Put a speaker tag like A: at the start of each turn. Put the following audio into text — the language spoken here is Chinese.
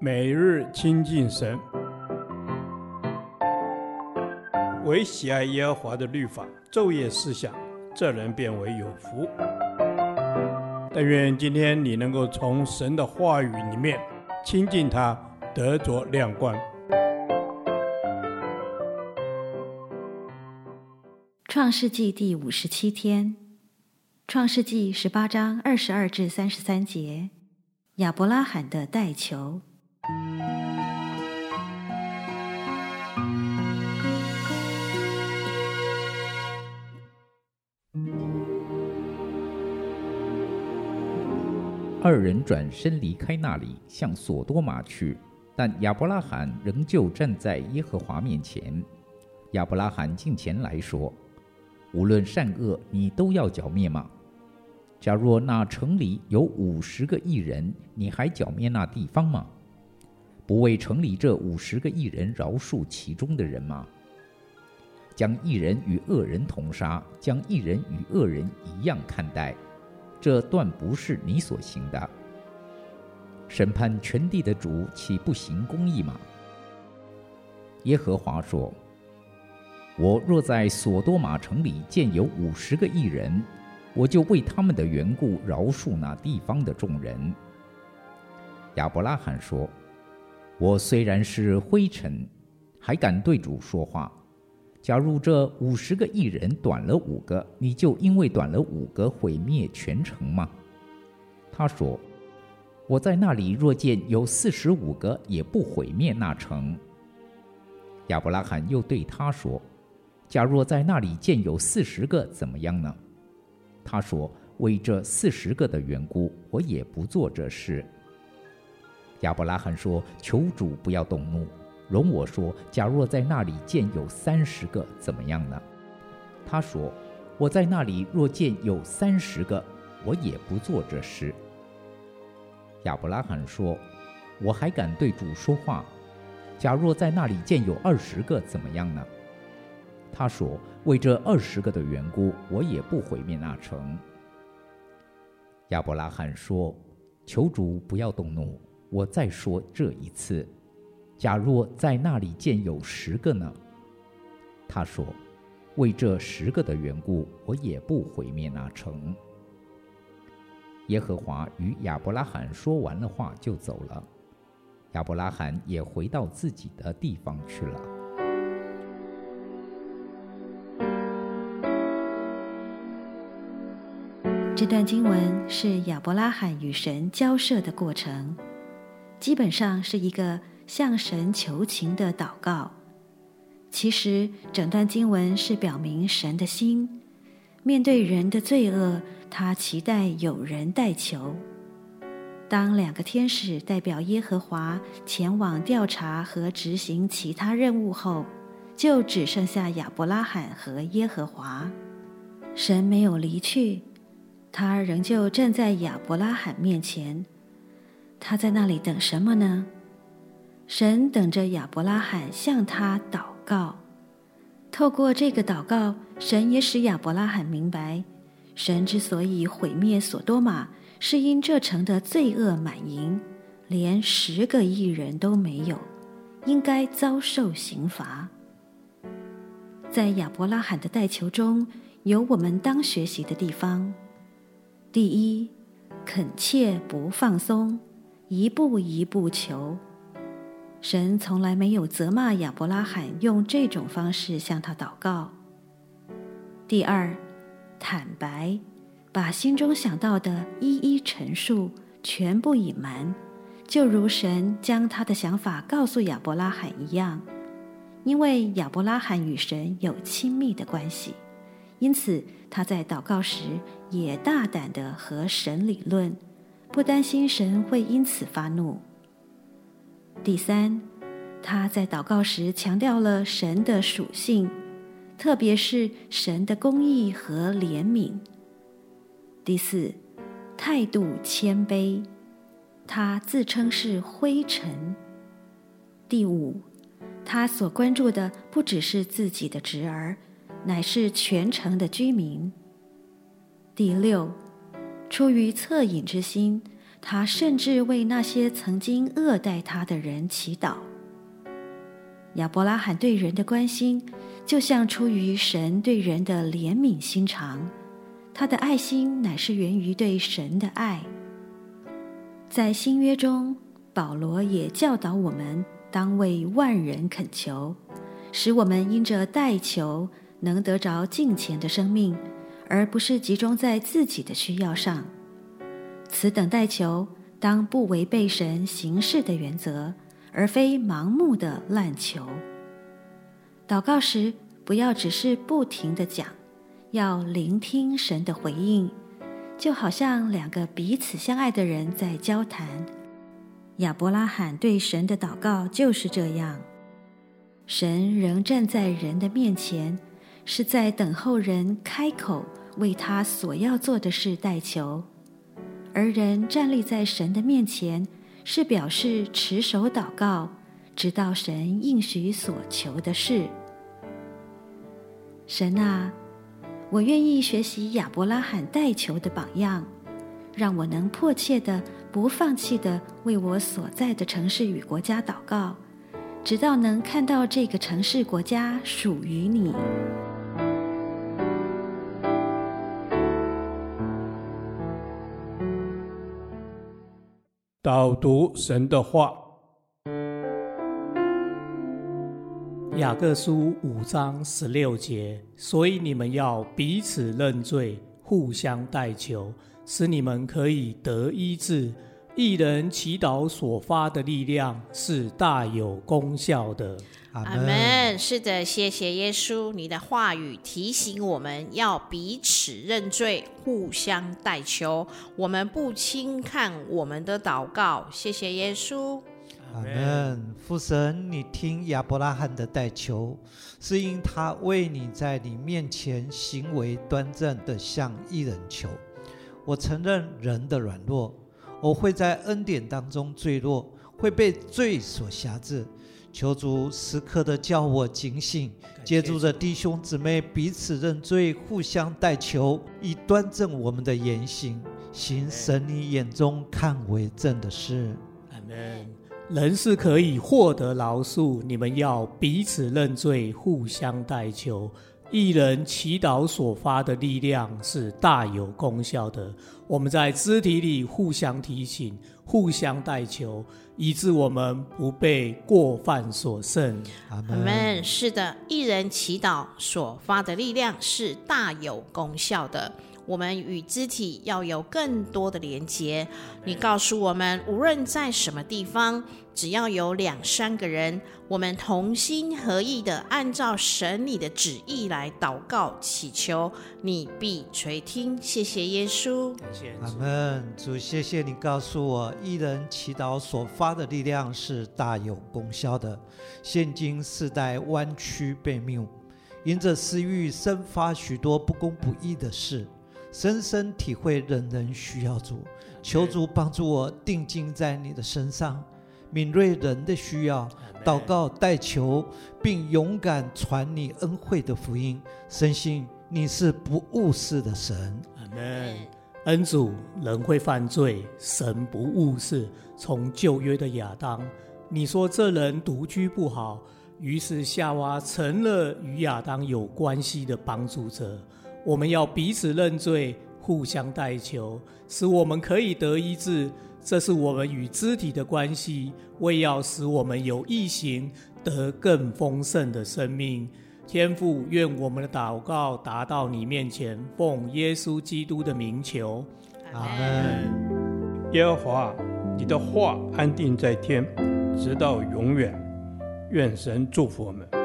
A: 每日亲近神，唯喜爱耶和华的律法，昼夜思想，这人便为有福。但愿今天你能够从神的话语里面亲近他，得着亮光。
B: 创世纪第五十七天，创世纪十八章二十二至三十三节，亚伯拉罕的代求。
C: 二人转身离开那里，向索多玛去，但亚伯拉罕仍旧站在耶和华面前。亚伯拉罕近前来说。无论善恶，你都要剿灭吗？假若那城里有五十个义人，你还剿灭那地方吗？不为城里这五十个义人饶恕其中的人吗？将义人与恶人同杀，将义人与恶人一样看待，这断不是你所行的。审判全地的主岂不行公义吗？耶和华说。我若在索多玛城里见有五十个义人，我就为他们的缘故饶恕那地方的众人。亚伯拉罕说：“我虽然是灰尘，还敢对主说话。假如这五十个义人短了五个，你就因为短了五个毁灭全城吗？”他说：“我在那里若见有四十五个，也不毁灭那城。”亚伯拉罕又对他说。假若在那里见有四十个，怎么样呢？他说：“为这四十个的缘故，我也不做这事。”亚伯拉罕说：“求主不要动怒，容我说，假若在那里见有三十个，怎么样呢？”他说：“我在那里若见有三十个，我也不做这事。”亚伯拉罕说：“我还敢对主说话，假若在那里见有二十个，怎么样呢？”他说：“为这二十个的缘故，我也不毁灭那城。”亚伯拉罕说：“求主不要动怒，我再说这一次。假若在那里见有十个呢？”他说：“为这十个的缘故，我也不毁灭那城。”耶和华与亚伯拉罕说完了话，就走了。亚伯拉罕也回到自己的地方去了。
B: 这段经文是亚伯拉罕与神交涉的过程，基本上是一个向神求情的祷告。其实，整段经文是表明神的心，面对人的罪恶，他期待有人代求。当两个天使代表耶和华前往调查和执行其他任务后，就只剩下亚伯拉罕和耶和华。神没有离去。他仍旧站在亚伯拉罕面前，他在那里等什么呢？神等着亚伯拉罕向他祷告。透过这个祷告，神也使亚伯拉罕明白，神之所以毁灭所多玛，是因这城的罪恶满盈，连十个义人都没有，应该遭受刑罚。在亚伯拉罕的代求中，有我们当学习的地方。第一，恳切不放松，一步一步求。神从来没有责骂亚伯拉罕用这种方式向他祷告。第二，坦白，把心中想到的一一陈述，全部隐瞒，就如神将他的想法告诉亚伯拉罕一样，因为亚伯拉罕与神有亲密的关系。因此，他在祷告时也大胆地和神理论，不担心神会因此发怒。第三，他在祷告时强调了神的属性，特别是神的公义和怜悯。第四，态度谦卑，他自称是灰尘。第五，他所关注的不只是自己的侄儿。乃是全城的居民。第六，出于恻隐之心，他甚至为那些曾经恶待他的人祈祷。亚伯拉罕对人的关心，就像出于神对人的怜悯心肠，他的爱心乃是源于对神的爱。在新约中，保罗也教导我们当为万人恳求，使我们因着代求能得着敬虔的生命，而不是集中在自己的需要上。此等待求，当不违背神行事的原则，而非盲目的滥求。祷告时，不要只是不停地讲，要聆听神的回应，就好像两个彼此相爱的人在交谈。亚伯拉罕对神的祷告就是这样。神仍站在人的面前，是在等候人开口为他所要做的事代求，而人站立在神的面前，是表示持守祷告，直到神应许所求的事。神啊，我愿意学习亚伯拉罕代求的榜样，让我能迫切的。不放弃地为我所在的城市与国家祷告，直到能看到这个城市国家属于你。
A: 导读神的话，
D: 雅各书五章十六节，所以你们要彼此认罪，互相代求。使你们可以得医治。一人祈祷所发的力量是大有功效的。
E: 阿门。是的，谢谢耶稣，你的话语提醒我们要彼此认罪，互相代求。我们不轻看我们的祷告。谢谢耶稣。
F: 阿门。父神，你听亚伯拉罕的代求，是因他为你在你面前行为端正的向一人求。我承认人的软弱，我会在恩典当中坠落，会被罪所辖制。求主时刻的叫我警醒，借助着弟兄姊妹彼此认罪，互相代求，以端正我们的言行，行神你眼中看为正的事。
D: 阿门。人是可以获得饶恕，你们要彼此认罪，互相代求。一人祈祷所发的力量是大有功效的。我们在肢体里互相提醒、互相代求，以致我们不被过犯所胜。
E: 阿门。是的，一人祈祷所发的力量是大有功效的。我们与肢体要有更多的连结。你告诉我们，无论在什么地方，只要有两三个人，我们同心合意的按照神你的旨意来祷告祈求，你必垂听。谢谢耶稣。
F: 阿门。主，谢谢你告诉我，一人祈祷所发的力量是大有功效的。现今世代弯曲悖谬，因着私欲生发许多不公不义的事。深深体会人人需要主，求主帮助我定睛在你的身上，敏锐人的需要，祷告代求，并勇敢传你恩惠的福音。深信你是不误事的神。
D: 阿门。恩主，人会犯罪，神不误事。从旧约的亚当，你说这人独居不好，于是夏娃成了与亚当有关系的帮助者。我们要彼此认罪，互相代求，使我们可以得医治。这是我们与肢体的关系，为要使我们有异行，得更丰盛的生命。天父，愿我们的祷告达到你面前，奉耶稣基督的名求，阿门。
A: 耶和华，你的话安定在天，直到永远。愿神祝福我们。